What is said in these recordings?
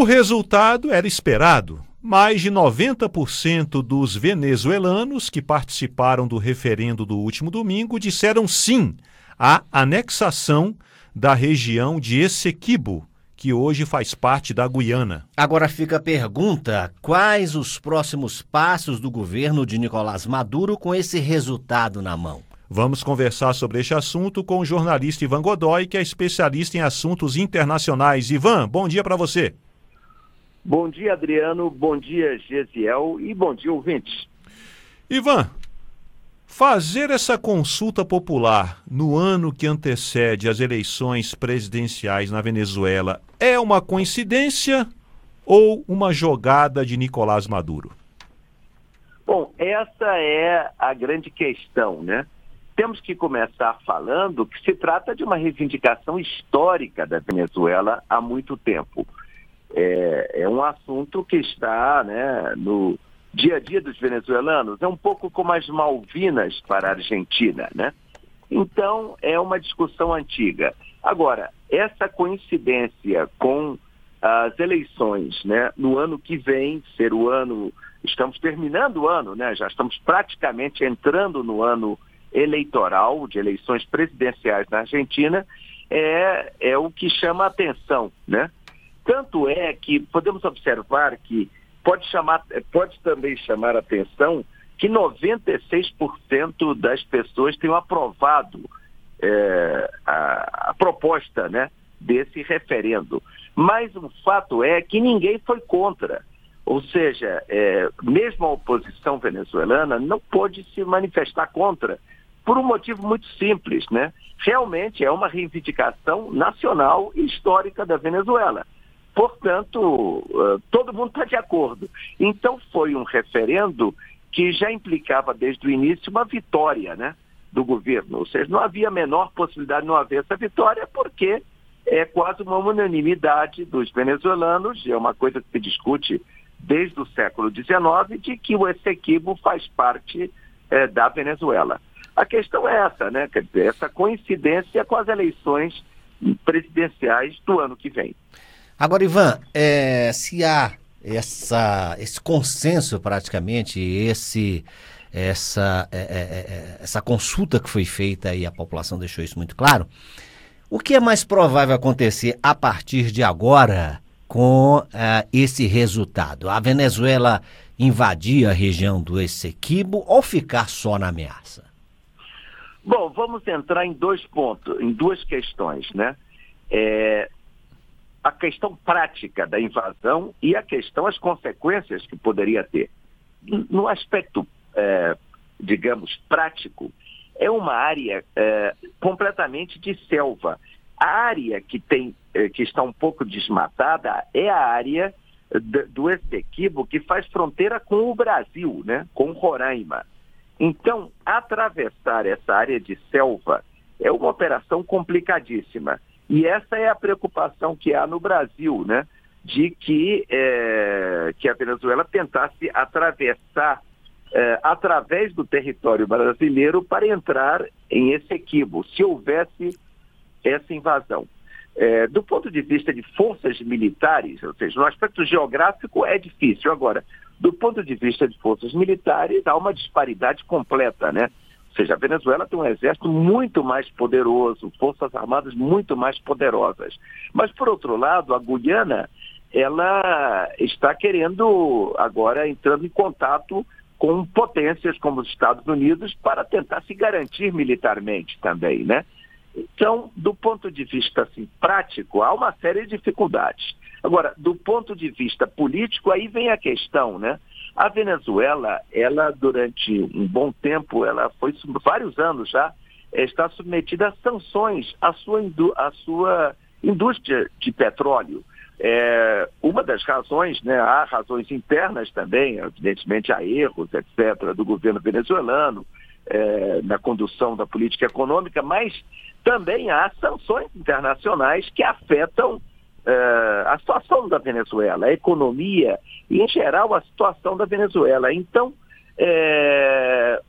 O resultado era esperado. Mais de 90% dos venezuelanos que participaram do referendo do último domingo disseram sim à anexação da região de Essequibo, que hoje faz parte da Guiana. Agora fica a pergunta: quais os próximos passos do governo de Nicolás Maduro com esse resultado na mão? Vamos conversar sobre este assunto com o jornalista Ivan Godoy, que é especialista em assuntos internacionais. Ivan, bom dia para você. Bom dia, Adriano. Bom dia, Gesiel. E bom dia, ouvintes. Ivan, fazer essa consulta popular no ano que antecede as eleições presidenciais na Venezuela é uma coincidência ou uma jogada de Nicolás Maduro? Bom, essa é a grande questão, né? temos que começar falando que se trata de uma reivindicação histórica da Venezuela há muito tempo. É, é um assunto que está né, no dia a dia dos venezuelanos, é um pouco como as Malvinas para a Argentina, né? Então, é uma discussão antiga. Agora, essa coincidência com as eleições, né, no ano que vem, ser o ano, estamos terminando o ano, né, já estamos praticamente entrando no ano eleitoral, de eleições presidenciais na Argentina, é, é o que chama a atenção, né? Tanto é que podemos observar que pode, chamar, pode também chamar a atenção que 96% das pessoas têm aprovado é, a, a, proposta né, desse referendo. Mas o fato é que ninguém foi contra. Ou seja, é, mesmo a oposição venezuelana não pôde se manifestar contra, por um motivo muito simples, né? Realmente é uma reivindicação nacional e histórica da Venezuela. Portanto, eh, todo mundo está de acordo. Então foi um referendo que já implicava desde o início uma vitória né, do governo. Ou seja, não havia a menor possibilidade de não haver essa vitória, porque é quase uma unanimidade dos venezuelanos, é uma coisa que se discute desde o século XIX, de que o Essequibo faz parte é, da Venezuela. A questão é essa, né? Quer dizer, essa coincidência com as eleições presidenciais do ano que vem. Agora, Ivan, é, se há essa, esse consenso praticamente, esse, essa, é, é, é, essa consulta que foi feita e a população deixou isso muito claro, o que é mais provável acontecer a partir de agora com uh, esse resultado? A Venezuela invadir a região do Essequibo ou ficar só na ameaça? Bom, vamos entrar em dois pontos, em duas questões, né? É, a questão prática da invasão e a questão, as consequências que poderia ter. No aspecto, é, digamos, prático, é uma área é, completamente de selva. A área que, tem, é, que está um pouco desmatada é a área do Essequibo que faz fronteira com o Brasil, né? com Roraima. Então, atravessar essa área de selva é uma operação complicadíssima. E essa é a preocupação que há no Brasil, né? De que, é, que a Venezuela tentasse atravessar é, através do território brasileiro para entrar em Essequibo, se houvesse essa invasão. É, do ponto de vista de forças militares, ou seja, no aspecto geográfico é difícil. Agora, do ponto de vista de forças militares, há uma disparidade completa, né? Ou seja, a Venezuela tem um exército muito mais poderoso, forças armadas muito mais poderosas. Mas, por outro lado, a Guiana, ela está querendo, agora, entrando em contato com potências como os Estados Unidos para tentar se garantir militarmente também, né? Então, do ponto de vista assim, prático, há uma série de dificuldades. Agora, do ponto de vista político, aí vem a questão, né? A Venezuela, ela durante um bom tempo, ela foi vários anos já, está submetida a sanções à sua, à sua indústria de petróleo. É, uma das razões, né, há razões internas também, evidentemente há erros, etc., do governo venezuelano é, na condução da política econômica, mas também há sanções internacionais que afetam uh, a situação da Venezuela, a economia e, em geral, a situação da Venezuela. Então, é,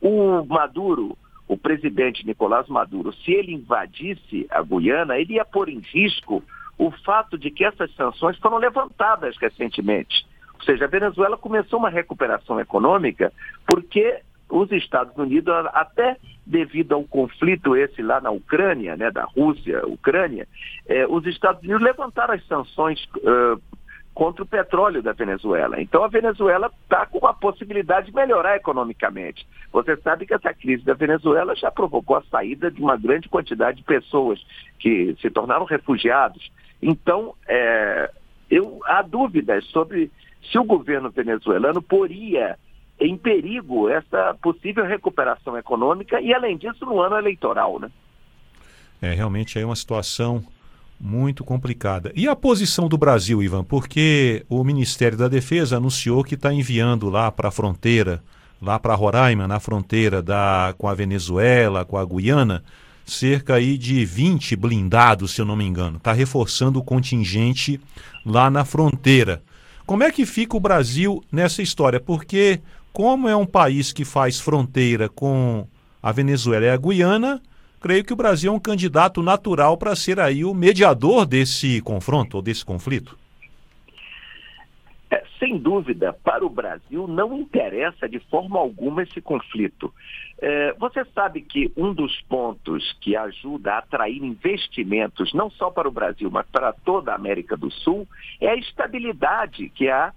o Maduro, o presidente Nicolás Maduro, se ele invadisse a Guiana, ele ia pôr em risco o fato de que essas sanções foram levantadas recentemente. Ou seja, a Venezuela começou uma recuperação econômica porque os Estados Unidos, até devido ao conflito esse lá na Ucrânia, né, da Rússia, Ucrânia, eh, os Estados Unidos levantaram as sanções uh, contra o petróleo da Venezuela. Então a Venezuela está com a possibilidade de melhorar economicamente. Você sabe que essa crise da Venezuela já provocou a saída de uma grande quantidade de pessoas que se tornaram refugiados. Então, é, eu, há dúvidas sobre se o governo venezuelano poria em perigo essa possível recuperação econômica e, além disso, no ano eleitoral. Né? É, realmente é uma situação muito complicada. E a posição do Brasil, Ivan? Porque o Ministério da Defesa anunciou que está enviando lá para a fronteira, lá para Roraima, na fronteira da, com a Venezuela, com a Guiana, cerca aí de 20 blindados, se eu não me engano. Está reforçando o contingente lá na fronteira. Como é que fica o Brasil nessa história? Porque, como é um país que faz fronteira com a Venezuela e a Guiana, creio que o Brasil é um candidato natural para ser aí o mediador desse confronto ou desse conflito. É, sem dúvida, para o Brasil não interessa de forma alguma esse conflito. É, você sabe que um dos pontos que ajuda a atrair investimentos, não só para o Brasil, mas para toda a América do Sul, é a estabilidade que há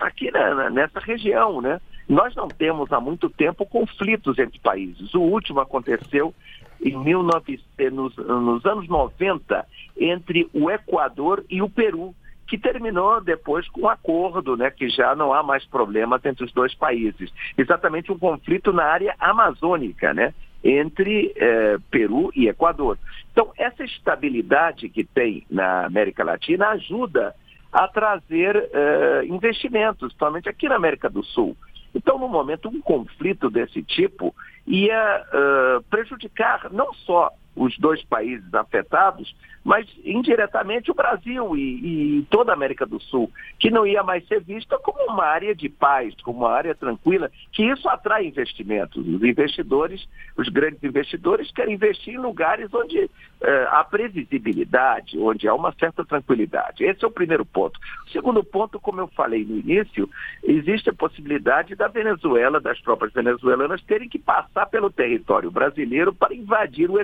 aqui na, nessa região, né? Nós não temos há muito tempo conflitos entre países. O último aconteceu em 19, nos, nos anos 90 entre o Equador e o Peru, que terminou depois com um acordo, né, que já não há mais problemas entre os dois países. Exatamente um conflito na área amazônica, né, entre eh, Peru e Equador. Então, essa estabilidade que tem na América Latina ajuda a trazer eh, investimentos, principalmente aqui na América do Sul. Então, no momento, um conflito desse tipo ia uh, prejudicar não só os dois países afetados, mas indiretamente o Brasil e, e, toda a América do Sul, que não ia mais ser vista como uma área de paz, como uma área tranquila, que isso atrai investimentos. Os investidores, os grandes investidores, querem investir em lugares onde eh, há previsibilidade, onde há uma certa tranquilidade. Esse é o primeiro ponto. O segundo ponto, como eu falei no início, existe a possibilidade da Venezuela, das tropas venezuelanas, terem que passar pelo território brasileiro para invadir o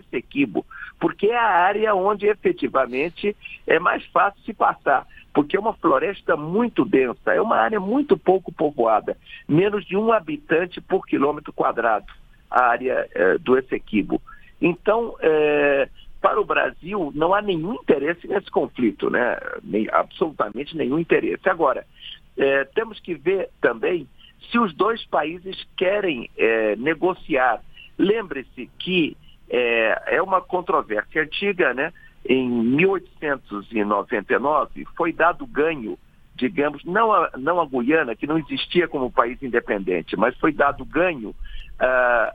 Porque é a área onde efetivamente é mais fácil se passar, porque é uma floresta muito densa, é uma área muito pouco povoada, menos de um habitante por quilômetro quadrado, a área é, do Essequibo. Então, é, para o Brasil, não há nenhum interesse nesse conflito, né? Nem, absolutamente nenhum interesse. Agora, é, temos que ver também se os dois países querem negociar. Lembre-se que é, é, uma controvérsia antiga, né? em 1899, foi dado ganho, digamos, não a, não a Guiana, que não existia como país independente, mas foi dado ganho uh,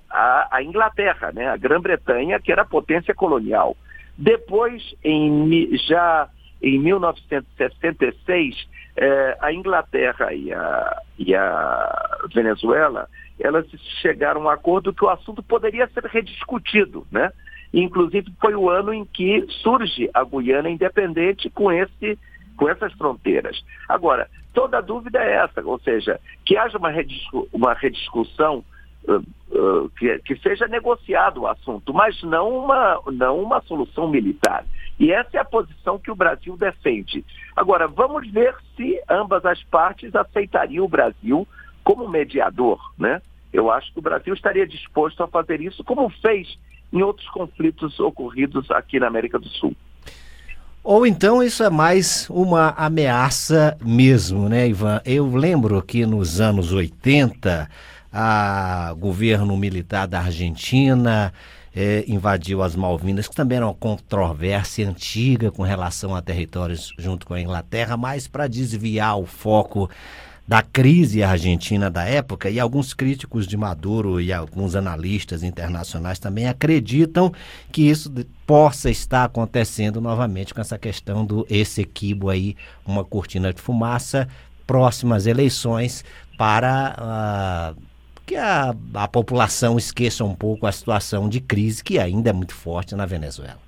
à, à Inglaterra, né, a Grã-Bretanha, que era potência colonial. Depois, em, já em 1966, eh, a Inglaterra e a, e a Venezuela, elas chegaram a um acordo que o assunto poderia ser rediscutido, né? Inclusive foi o ano em que surge a Guiana independente com esse com essas fronteiras. Agora, toda a dúvida é essa, ou seja, que haja uma, uma rediscussão uh, uh, que, que, seja negociado o assunto, mas não uma, não uma solução militar. E essa é a posição que o Brasil defende. Agora, vamos ver se ambas as partes aceitariam o Brasil como mediador, né? Eu acho que o Brasil estaria disposto a fazer isso, como fez em outros conflitos ocorridos aqui na América do Sul. Ou então isso é mais uma ameaça mesmo, né, Ivan? Eu lembro que nos anos 80, o governo militar da Argentina é, invadiu as Malvinas, que também era uma controvérsia antiga com relação a territórios junto com a Inglaterra, mas para desviar o foco da crise argentina da época, e alguns críticos de Maduro e alguns analistas internacionais também acreditam que isso possa estar acontecendo novamente com essa questão do esse equibo aí, uma cortina de fumaça, próximas eleições para uh, que a, a população esqueça um pouco a situação de crise que ainda é muito forte na Venezuela.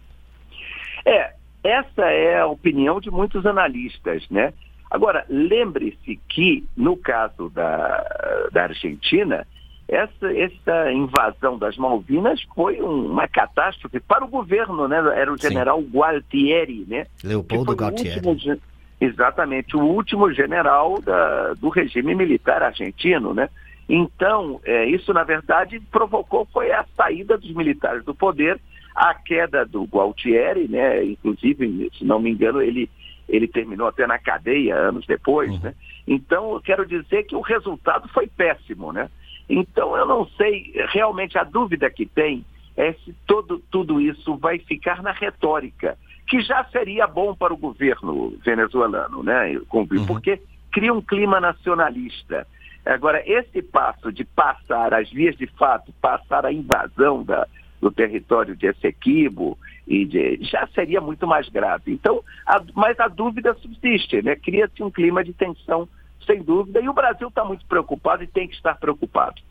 É, essa é a opinião de muitos analistas, né? Agora, lembre-se que, no caso da, da Argentina, essa, essa invasão das Malvinas foi uma catástrofe para o governo, né? Era o general Sim. Gualtieri, né? Leopoldo Gualtieri. Último, exatamente, o último general da, do regime militar argentino, né? Então, é, isso na verdade provocou foi a saída dos militares do poder a queda do Gualtieri, né? Inclusive, se não me engano, ele, ele terminou até na cadeia anos depois, uhum. né? Então, eu quero dizer que o resultado foi péssimo, né? Então, eu não sei, realmente a dúvida que tem é se todo, tudo isso vai ficar na retórica, que já seria bom para o governo venezuelano, né? Uhum. Porque cria um clima nacionalista. Agora, esse passo de passar as vias de fato, passar a invasão da, do território de Essequibo e de, já seria muito mais grave. Então, a, mas a dúvida subsiste, né? Cria-se um clima de tensão, sem dúvida, e o Brasil está muito preocupado e tem que estar preocupado.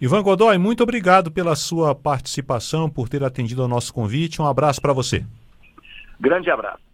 Ivan Godoy, muito obrigado pela sua participação, por ter atendido ao nosso convite. Um abraço para você. Grande abraço.